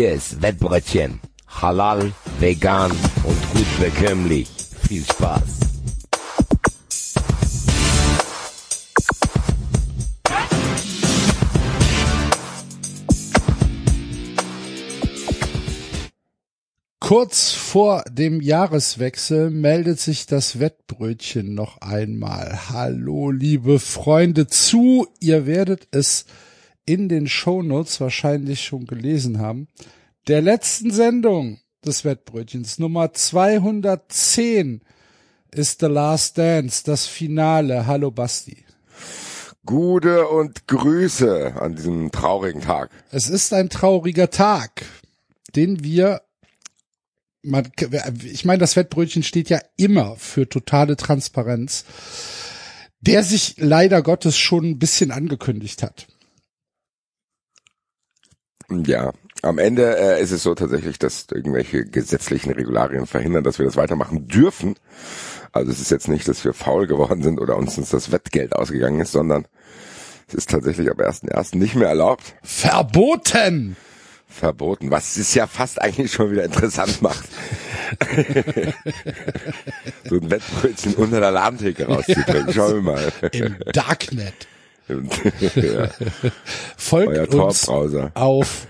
Hier ist Wettbrötchen. Halal, vegan und gut bekömmlich. Viel Spaß. Kurz vor dem Jahreswechsel meldet sich das Wettbrötchen noch einmal. Hallo, liebe Freunde, zu. Ihr werdet es in den Shownotes wahrscheinlich schon gelesen haben. Der letzten Sendung des Wettbrötchens, Nummer 210, ist The Last Dance, das Finale. Hallo, Basti. Gute und Grüße an diesem traurigen Tag. Es ist ein trauriger Tag, den wir man, ich meine, das Wettbrötchen steht ja immer für totale Transparenz, der sich leider Gottes schon ein bisschen angekündigt hat. Ja, am Ende äh, ist es so tatsächlich, dass irgendwelche gesetzlichen Regularien verhindern, dass wir das weitermachen dürfen. Also es ist jetzt nicht, dass wir faul geworden sind oder uns, uns das Wettgeld ausgegangen ist, sondern es ist tatsächlich ab 1.1. nicht mehr erlaubt. Verboten! verboten, was es ja fast eigentlich schon wieder interessant macht. so ein Wettbrötchen unter der Ladentheke rauszubringen. Schauen wir mal. Im Darknet. ja. Folgt Euer uns auf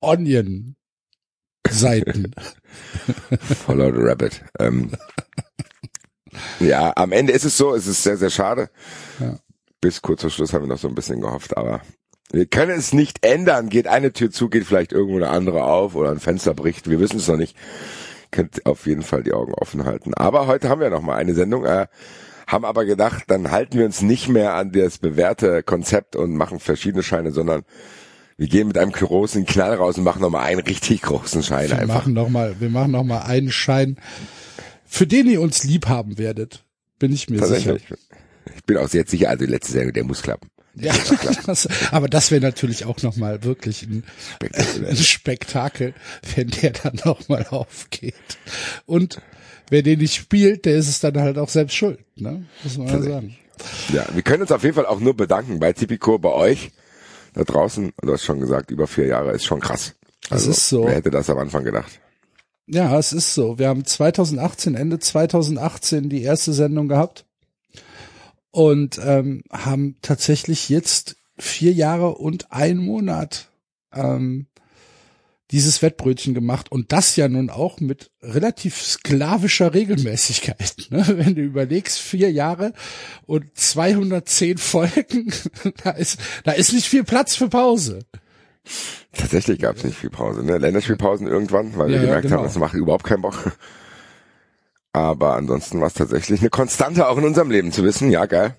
Onion Seiten. Follow the Rabbit. Ähm, ja, am Ende ist es so, es ist sehr, sehr schade. Ja. Bis kurz vor Schluss haben wir noch so ein bisschen gehofft, aber wir können es nicht ändern. Geht eine Tür zu, geht vielleicht irgendwo eine andere auf oder ein Fenster bricht. Wir wissen es noch nicht. Könnt auf jeden Fall die Augen offen halten. Aber heute haben wir noch mal eine Sendung. Äh, haben aber gedacht, dann halten wir uns nicht mehr an das bewährte Konzept und machen verschiedene Scheine, sondern wir gehen mit einem großen Knall raus und machen noch mal einen richtig großen Schein Wir einfach. machen noch mal, wir machen noch mal einen Schein, für den ihr uns lieb haben werdet. Bin ich mir sicher. Ich bin auch sehr sicher, also die letzte Sendung, der muss klappen. Ja, das, aber das wäre natürlich auch noch mal wirklich ein, ein Spektakel, wenn der dann noch mal aufgeht. Und wer den nicht spielt, der ist es dann halt auch selbst schuld, ne? Muss man sagen. Ja, wir können uns auf jeden Fall auch nur bedanken bei Tipico, bei euch da draußen. Du hast schon gesagt, über vier Jahre ist schon krass. Also, Das ist so. Wer hätte das am Anfang gedacht? Ja, es ist so. Wir haben 2018, Ende 2018 die erste Sendung gehabt und ähm, haben tatsächlich jetzt vier Jahre und ein Monat ähm, dieses Wettbrötchen gemacht und das ja nun auch mit relativ sklavischer Regelmäßigkeit. Ne? Wenn du überlegst, vier Jahre und 210 Folgen, da ist, da ist nicht viel Platz für Pause. Tatsächlich gab es nicht viel Pause, ne? Länderspielpausen irgendwann, weil Ja, wir ja, gemerkt genau. haben, das macht überhaupt keinen Bock. Aber ansonsten war es tatsächlich eine Konstante auch in unserem Leben zu wissen, ja geil.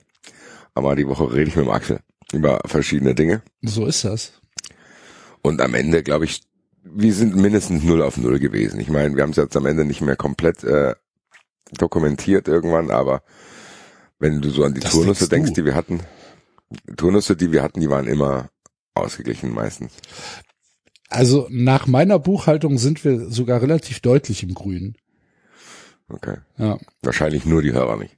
Aber die Woche rede ich mit dem Axel über verschiedene Dinge. So ist das. Und am Ende, glaube ich, wir sind mindestens null auf null gewesen. Ich meine, wir haben es jetzt am Ende nicht mehr komplett äh, dokumentiert irgendwann, aber wenn du so an die Das Turnusse denkst denkst, die wir hatten, Turnusse, die wir hatten, die waren immer ausgeglichen meistens. Also nach meiner Buchhaltung sind wir sogar relativ deutlich im Grünen. Okay. Ja. Wahrscheinlich nur die Hörer nicht.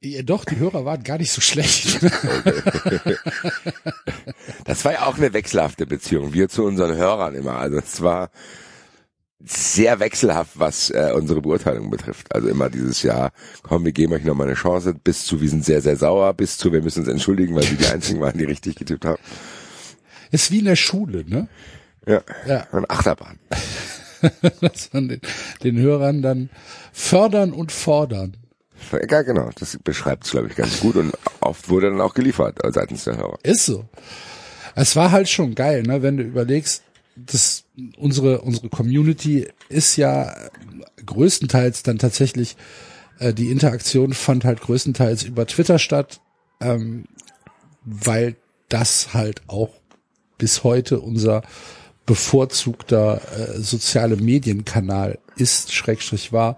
ja doch, die Hörer waren gar nicht so schlecht. Das war ja auch eine wechselhafte Beziehung. Wir zu unseren Hörern immer. Also es war sehr wechselhaft, was äh, unsere Beurteilung betrifft. Also immer dieses Jahr, komm, wir geben euch nochmal eine Chance, bis zu, wir sind sehr, sehr sauer, bis zu, wir müssen uns entschuldigen, weil wir die einzigen waren, die richtig getippt haben. Ist wie in der Schule, ne? Ja, Ja. eine Achterbahn. Man den, Hörern dann fördern und fordern. Ja, genau, das beschreibt es, glaube ich, ganz gut und oft wurde dann auch geliefert seitens der Hörer. Ist so. Es war halt schon geil, ne, wenn du überlegst, dass unsere unsere Community ist ja größtenteils dann tatsächlich äh, die Interaktion fand halt größtenteils über Twitter statt, ähm, weil das halt auch bis heute unser bevorzugter äh, soziale Medienkanal ist, Schrägstrich war.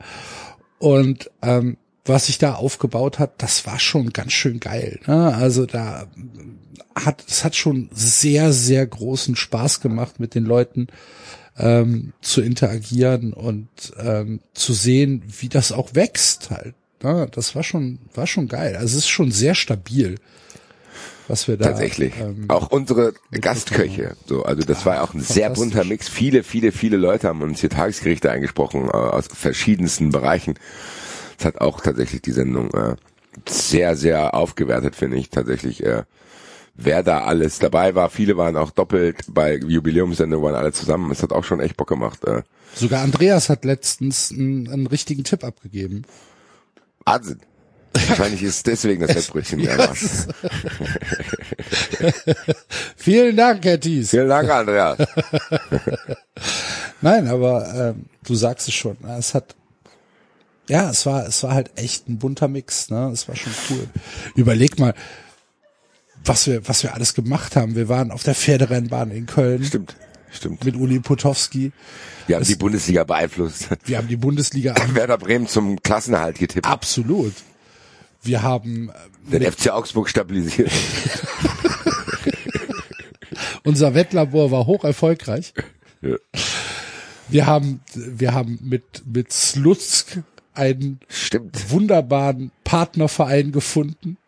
Und ähm, was sich da aufgebaut hat, das war schon ganz schön geil. Ne? Also da hat es hat schon sehr sehr großen Spaß gemacht mit den Leuten ähm, zu interagieren und ähm, zu sehen, wie das auch wächst halt. Ne? Das war schon war schon geil. Also es ist schon sehr stabil. Was wir da Tatsächlich. ähm, auch unsere Gastköche. So, also das war auch ein sehr bunter Mix. Viele, viele, viele Leute haben uns hier Tagesgerichte eingesprochen äh, aus verschiedensten Bereichen. Das hat auch tatsächlich die Sendung äh, sehr, sehr aufgewertet, finde ich. Tatsächlich, äh, wer da alles dabei war. Viele waren auch doppelt bei Jubiläumssendung, waren alle zusammen. Es hat auch schon echt Bock gemacht. Äh, sogar Andreas hat letztens einen, einen richtigen Tipp abgegeben. Wahnsinn. Wahrscheinlich ist deswegen das Wettbrötchen mehr war. Vielen Dank, Herr Thies. Vielen Dank, Andreas. Nein, aber ähm, du sagst es schon. ne, Es hat ja, es war es war halt echt ein bunter Mix, ne? Es war schon cool. Überleg mal, was wir was wir alles gemacht haben. Wir waren auf der Pferderennbahn in Köln Stimmt, stimmt. mit Uli Potowski. Wir haben die Bundesliga beeinflusst. Wir haben die Bundesliga Werder Bremen zum Klassenerhalt getippt. absolut. Wir haben äh, Den FC Augsburg stabilisiert. unser Wettlabor war hoch erfolgreich. Ja. Wir haben wir haben mit mit Slutsk einen Stimmt, wunderbaren Partnerverein gefunden.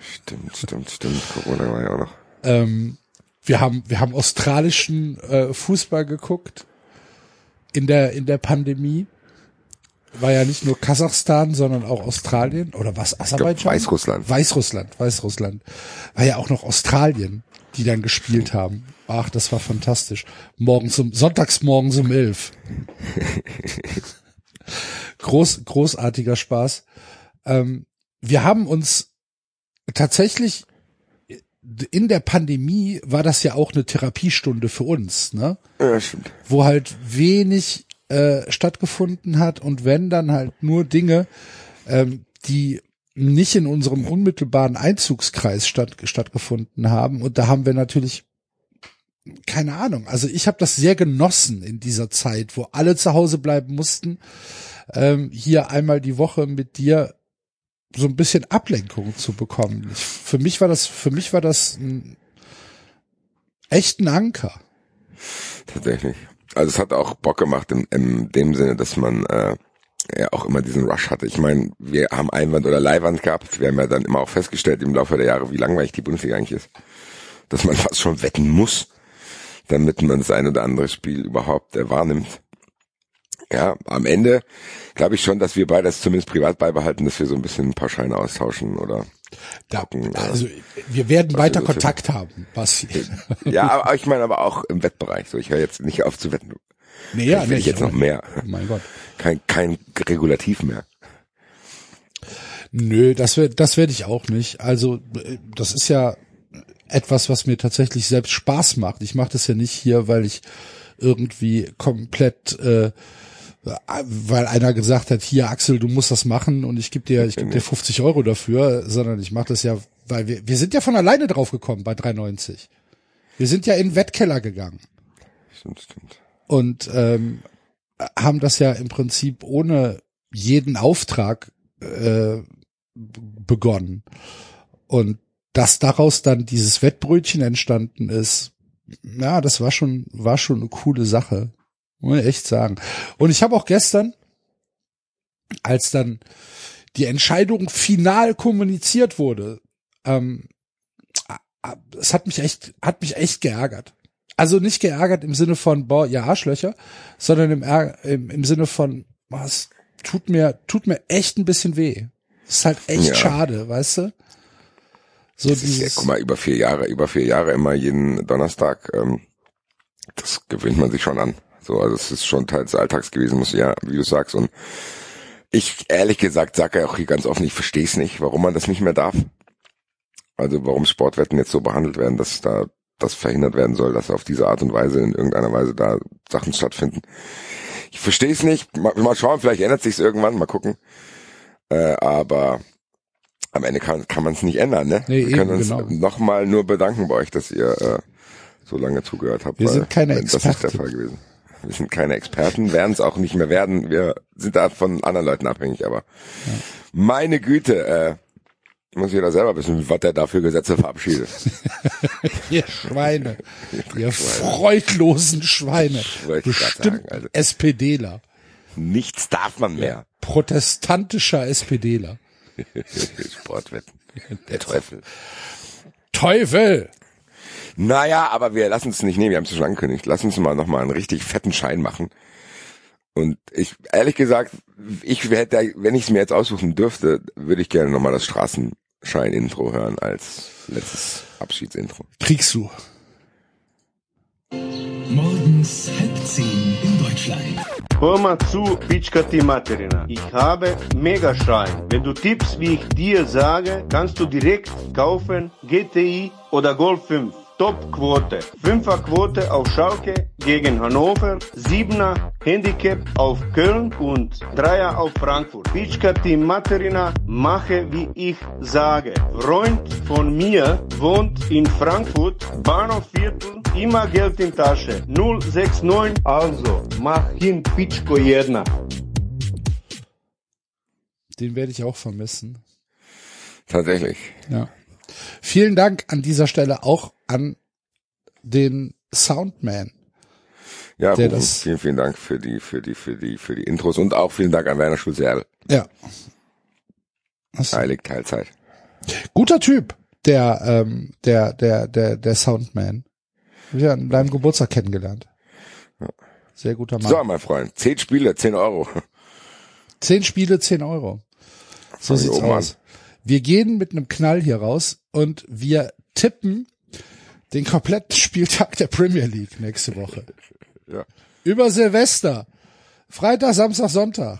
stimmt, stimmt, stimmt. Corona war ja auch noch. Ähm, wir haben wir haben australischen äh, Fußball geguckt in der in der Pandemie. War ja nicht nur Kasachstan, sondern auch Australien oder was Aserbaidschan? Weißrussland. Weißrussland, Weißrussland. War ja auch noch Australien, die dann gespielt haben. Ach, das war fantastisch. Morgens um sonntags morgens um elf. Groß großartiger Spaß. Ähm, wir haben uns tatsächlich in der Pandemie war das ja auch eine Therapiestunde für uns, ne? Ja, stimmt. Wo halt wenig äh, stattgefunden hat und wenn dann halt nur Dinge, ähm, die nicht in unserem unmittelbaren Einzugskreis statt, stattgefunden haben. Und da haben wir natürlich keine Ahnung. Also ich habe das sehr genossen in dieser Zeit, wo alle zu Hause bleiben mussten. Ähm, hier einmal die Woche mit dir so ein bisschen Ablenkung zu bekommen. Ich, für mich war das, für mich war das ein echten Anker. Tatsächlich. Also es hat auch Bock gemacht in, in dem Sinne, dass man äh, ja auch immer diesen Rush hatte. Ich meine, wir haben Einwand oder Leihwand gehabt. Wir haben ja dann immer auch festgestellt im Laufe der Jahre, wie langweilig die Bundesliga eigentlich ist. Dass man fast schon wetten muss, damit man das ein oder andere Spiel überhaupt äh, wahrnimmt. Ja, am Ende glaube ich schon, dass wir beide es zumindest privat beibehalten, dass wir so ein bisschen ein paar Scheine austauschen oder Da, gucken, äh, also wir werden weiter Kontakt haben, Basti. ja, aber ich meine aber auch im Wettbereich. So, ich höre jetzt nicht auf zu wetten. Nee, ja, ich will nicht, jetzt noch mehr. Mein Gott. Kein, kein Regulativ mehr. Nö, das werde das werd ich auch nicht. Also äh, das ist ja etwas, was mir tatsächlich selbst Spaß macht. Ich mache das ja nicht hier, weil ich irgendwie komplett, äh, weil einer gesagt hat, hier Axel, du musst das machen und ich gebe dir, ich gebe dir 50 Euro dafür, sondern ich mache das ja, weil wir, wir sind ja von alleine drauf gekommen bei 3,90. Wir sind ja in den Wettkeller gegangen Stimmt, stimmt. und ähm, haben das ja im Prinzip ohne jeden Auftrag äh, begonnen. Und dass daraus dann dieses Wettbrötchen entstanden ist, ja, das war schon, war schon eine coole Sache. Muss ich echt sagen. Und ich habe auch gestern, als dann die Entscheidung final kommuniziert wurde, ähm, es hat mich echt, hat mich echt geärgert. Also nicht geärgert im Sinne von, boah, ihr Arschlöcher, sondern im, im, im Sinne von, boah, es tut mir, tut mir echt ein bisschen weh. Es ist halt echt Ja. schade, weißt du? So Das ist ja, dieses, guck mal, über vier Jahre, über vier Jahre immer jeden Donnerstag, ähm, das gewöhnt man sich schon an. So, also es ist schon Teil des Alltags gewesen, muss ja, wie du sagst. Und ich ehrlich gesagt sage ja auch hier ganz offen, ich verstehe es nicht, warum man das nicht mehr darf. Also warum Sportwetten jetzt so behandelt werden, dass da das verhindert werden soll, dass auf diese Art und Weise in irgendeiner Weise da Sachen stattfinden. Ich verstehe es nicht. Mal, mal schauen, vielleicht ändert sich's irgendwann, mal gucken. Äh, aber am Ende kann, kann man es nicht ändern, ne? Nee, Wir können eben, uns genau. nochmal nur bedanken bei euch, dass ihr äh, so lange zugehört habt. Wir sind keine wenn Das ist der Experten. Fall gewesen. Wir sind keine Experten, werden es auch nicht mehr werden. Wir sind da von anderen Leuten abhängig, aber meine Güte, äh, muss jeder selber wissen, was der da für Gesetze verabschiedet. ihr Schweine, ihr freudlosen Schweine, bestimmt sagen, also. SPDler, Nichts darf man mehr. protestantischer SPDler. Sportwetten. Der Teufel. Teufel! Naja, aber wir lassen es nicht nehmen, wir haben es schon angekündigt. Lass uns mal nochmal einen richtig fetten Schein machen. Und ich, ehrlich gesagt, ich hätte, wenn ich es mir jetzt aussuchen dürfte, würde ich gerne nochmal das Straßenschein-Intro hören als letztes Abschiedsintro. Kriegst du. Morgens halb zehn in Deutschland. Hör mal zu, Pitschka die Materina. Ich habe Megaschein. Wenn du tippst, wie ich dir sage, kannst du direkt kaufen GTI oder Golf 5. Top-Quote. Fünfer-Quote auf Schalke gegen Hannover, Siebener Handicap auf Köln und Dreier auf Frankfurt. Pitschka Team Materina, mache wie ich sage. Freund von mir wohnt in Frankfurt, Bahnhofviertel, immer Geld in Tasche. 069, also mach hin Pitschko jedna. Den werde ich auch vermissen. Tatsächlich. Ja. Vielen Dank an dieser Stelle auch an den Soundman. Ja, Der Rufen, das- vielen, vielen Dank für die, für die, für die, für die Intros und auch vielen Dank an Werner Schulze Ja. Heilig Teilzeit. Guter Typ, der, ähm, der, der, der, der Soundman. Hab ich an deinem Geburtstag kennengelernt. Sehr guter Mann. So, mein Freund, zehn Spiele, zehn Euro. Zehn Spiele, zehn Euro. So sieht's aus. Wir gehen mit einem Knall hier raus und wir tippen den kompletten Spieltag der Premier League nächste Woche. Ja. Über Silvester. Freitag, Samstag, Sonntag.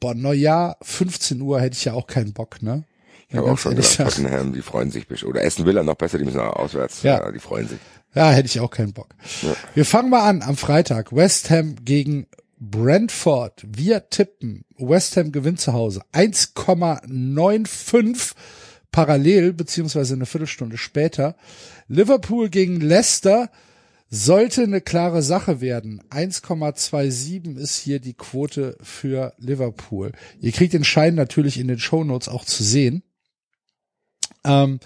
Boah, Neujahr, 15 Uhr hätte ich ja auch keinen Bock, ne? Ich habe auch schon gedacht, Tottenham, die freuen sich bestimmt. Oder Aston Villa noch besser, die müssen auch auswärts. Ja. die freuen sich. Ja, hätte ich auch keinen Bock. Wir fangen mal an am Freitag. West Ham gegen Brentford. Wir tippen. West Ham gewinnt zu Hause. 1,95 parallel, beziehungsweise eine Viertelstunde später. Liverpool gegen Leicester sollte eine klare Sache werden. 1,27 ist hier die Quote für Liverpool. Ihr kriegt den Schein natürlich in den Shownotes auch zu sehen. Ähm,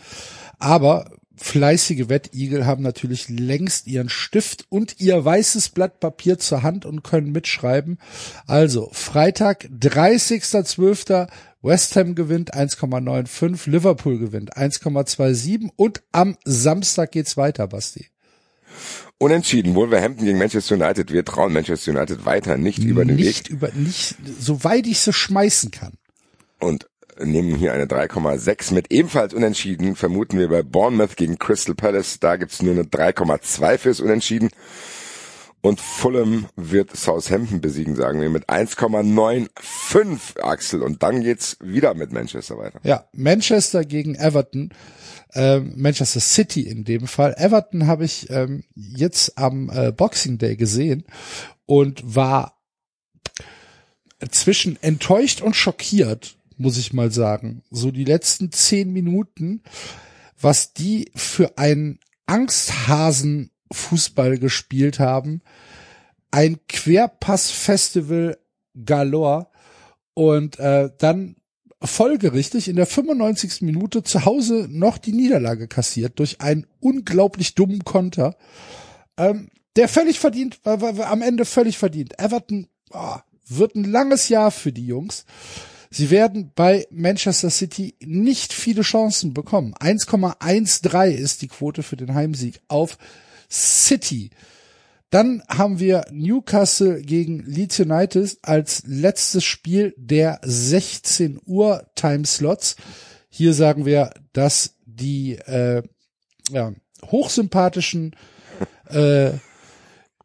aber fleißige Wettigel haben natürlich längst ihren Stift und ihr weißes Blatt Papier zur Hand und können mitschreiben. Also Freitag, 30.12. West Ham gewinnt 1,95, Liverpool gewinnt 1,27 und am Samstag geht's weiter, Basti. Unentschieden, Wolverhampton gegen Manchester United. Wir trauen Manchester United weiter nicht über den nicht Weg über, nicht, soweit ich sie schmeißen kann. und nehmen hier eine 3,6 mit. Ebenfalls unentschieden vermuten wir bei Bournemouth gegen Crystal Palace. Da gibt's nur eine 3,2 fürs Unentschieden. Und Fulham wird Southampton besiegen, sagen wir, mit 1,95 Axel. Und dann geht's wieder mit Manchester weiter. Ja, Manchester gegen Everton, ähm, Manchester City in dem Fall. Everton habe ich ähm, jetzt am äh, Boxing Day gesehen und war zwischen enttäuscht und schockiert, muss ich mal sagen. So die letzten zehn Minuten, was die für einen Angsthasen-Fußball gespielt haben. Ein Querpass-Festival galore. Und äh, dann folgerichtig in der 95. Minute zu Hause noch die Niederlage kassiert durch einen unglaublich dummen Konter. Ähm, der völlig verdient, war am Ende völlig verdient. Everton oh, wird ein langes Jahr für die Jungs. Sie werden bei Manchester City nicht viele Chancen bekommen. 1,13 ist die Quote für den Heimsieg auf City. Dann haben wir Newcastle gegen Leeds United als letztes Spiel der 16 Uhr Timeslots. Hier sagen wir, dass die äh, ja, hochsympathischen äh,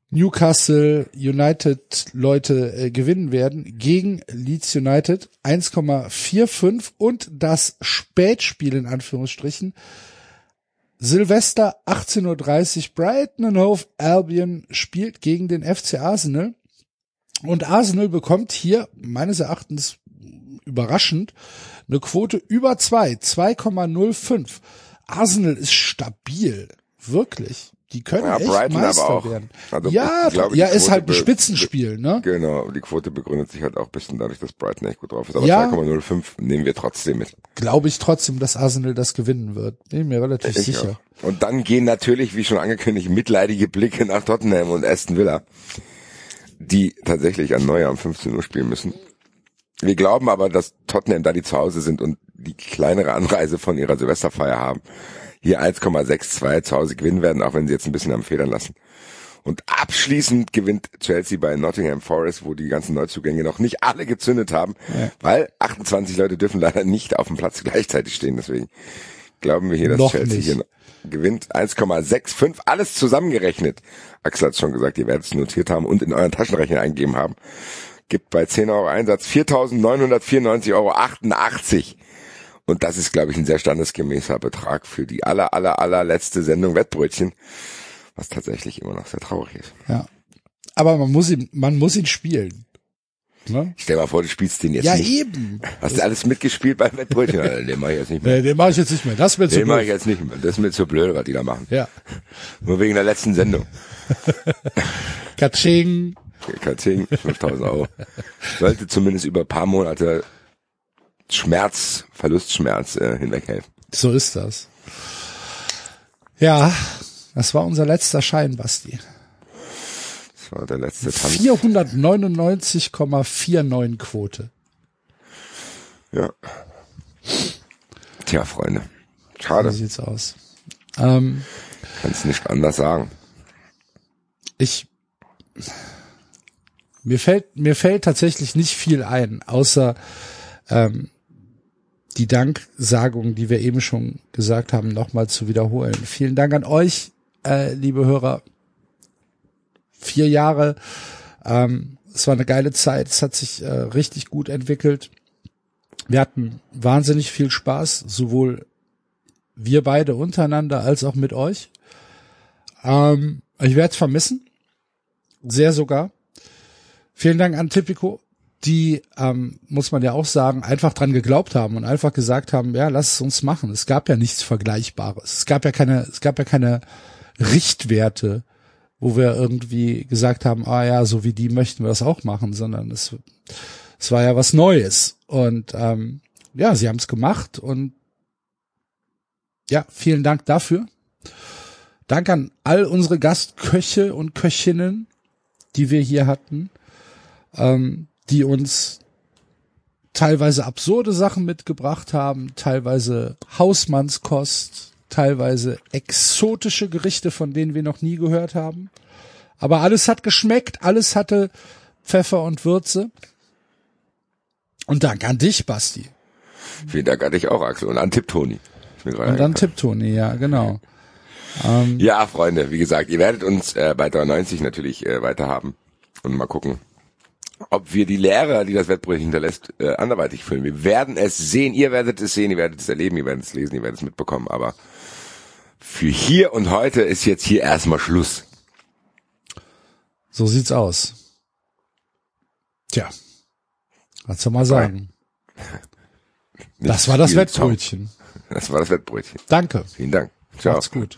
Newcastle United Leute äh, gewinnen werden gegen Leeds United 1,45 und das Spätspiel in Anführungsstrichen Silvester 18.30 Uhr Brighton and Hove Albion spielt gegen den FC Arsenal und Arsenal bekommt hier meines Erachtens überraschend eine Quote über zwei 2,05. Arsenal ist stabil, wirklich. Die können Ja, echt Brighton aber Meister auch. werden. Also ja, glaube, ja, ist halt ein Spitzenspiel, ne? Genau, die Quote begründet sich halt auch ein bisschen dadurch, dass Brighton echt gut drauf ist. Aber Ja. 2,05 nehmen wir trotzdem mit. Glaube ich trotzdem, dass Arsenal das gewinnen wird. Bin mir relativ Ich sicher. auch. Und dann gehen natürlich, wie schon angekündigt, mitleidige Blicke nach Tottenham und Aston Villa, die tatsächlich an Neujahr um 15 Uhr spielen müssen. Wir glauben aber, dass Tottenham, da die zu Hause sind und die kleinere Anreise von ihrer Silvesterfeier haben, hier 1,62 zu Hause gewinnen werden, auch wenn sie jetzt ein bisschen am Federn lassen. Und abschließend gewinnt Chelsea bei Nottingham Forest, wo die ganzen Neuzugänge noch nicht alle gezündet haben, Ja. weil 28 Leute dürfen leider nicht auf dem Platz gleichzeitig stehen. Deswegen glauben wir hier, dass Noch Chelsea nicht. hier gewinnt. 1,65, alles zusammengerechnet. Axel hat schon gesagt, ihr werdet es notiert haben und in euren Taschenrechner eingegeben haben. Gibt bei 10 Euro Einsatz 4.994,88 Euro. Und das ist, glaube ich, ein sehr standesgemäßer Betrag für die aller, aller, allerletzte Sendung Wettbrötchen, was tatsächlich immer noch sehr traurig ist. Ja. Aber man muss ihn, man muss ihn spielen. Ne? Stell mal vor, du spielst den jetzt Ja, nicht. eben. Hast du alles mitgespielt beim Wettbrötchen? Den mache ich jetzt nicht mehr. Nee, den mache ich jetzt nicht mehr. Das wird zu Den mache ich jetzt nicht mehr. Das ist mir zu blöd, was die da machen. Ja. Nur wegen der letzten Sendung. Katsching. Katzing, 5000 Euro. Sollte zumindest über ein paar Monate Schmerz, Verlustschmerz äh, hinweghelfen. So ist das. Ja, das war unser letzter Schein, Basti. Das war der letzte Tanz. 499,49 Quote. Ja. Tja, Freunde. So Schade, sieht's aus. Ähm, kannst nicht anders sagen. ich mir fällt mir fällt tatsächlich nicht viel ein, außer ähm, die Danksagung, die wir eben schon gesagt haben, nochmal zu wiederholen. Vielen Dank an euch, äh, liebe Hörer. Vier Jahre, ähm, es war eine geile Zeit, es hat sich äh, richtig gut entwickelt. Wir hatten wahnsinnig viel Spaß, sowohl wir beide untereinander als auch mit euch. Ähm, ich werde es vermissen. Sehr sogar. Vielen Dank an Tipico, die, ähm, muss man ja auch sagen, einfach dran geglaubt haben und einfach gesagt haben, ja, lass es uns machen. Es gab ja nichts Vergleichbares. Es gab ja keine, es gab ja keine Richtwerte, wo wir irgendwie gesagt haben, ah ja, so wie die möchten wir das auch machen, sondern es, es war ja was Neues. Und ähm, ja, sie haben es gemacht und ja, vielen Dank dafür. Dank an all unsere Gastköche und Köchinnen, die wir hier hatten, ähm, die uns teilweise absurde Sachen mitgebracht haben, teilweise Hausmannskost, teilweise exotische Gerichte, von denen wir noch nie gehört haben. Aber alles hat geschmeckt, alles hatte Pfeffer und Würze. Und Dank an dich, Basti. Vielen Dank an dich auch, Axel. Und an Tipp Toni. Und dann eingefallen. Tipptoni, ja, genau. Ja, Freunde, wie gesagt, ihr werdet uns äh, bei 93 natürlich äh, weiter haben. Und mal gucken, ob wir die Lehre, die das Wettbrötchen hinterlässt, äh, anderweitig füllen. Wir werden es sehen, ihr werdet es sehen, ihr werdet es erleben, ihr werdet es lesen, ihr werdet es mitbekommen. Aber für hier und heute ist jetzt hier erstmal Schluss. So sieht's aus. Tja. Was soll man sagen? Das war das. Wettbrötchen. Das war das Wettbrötchen. Danke. Vielen Dank. Ciao. Macht's gut.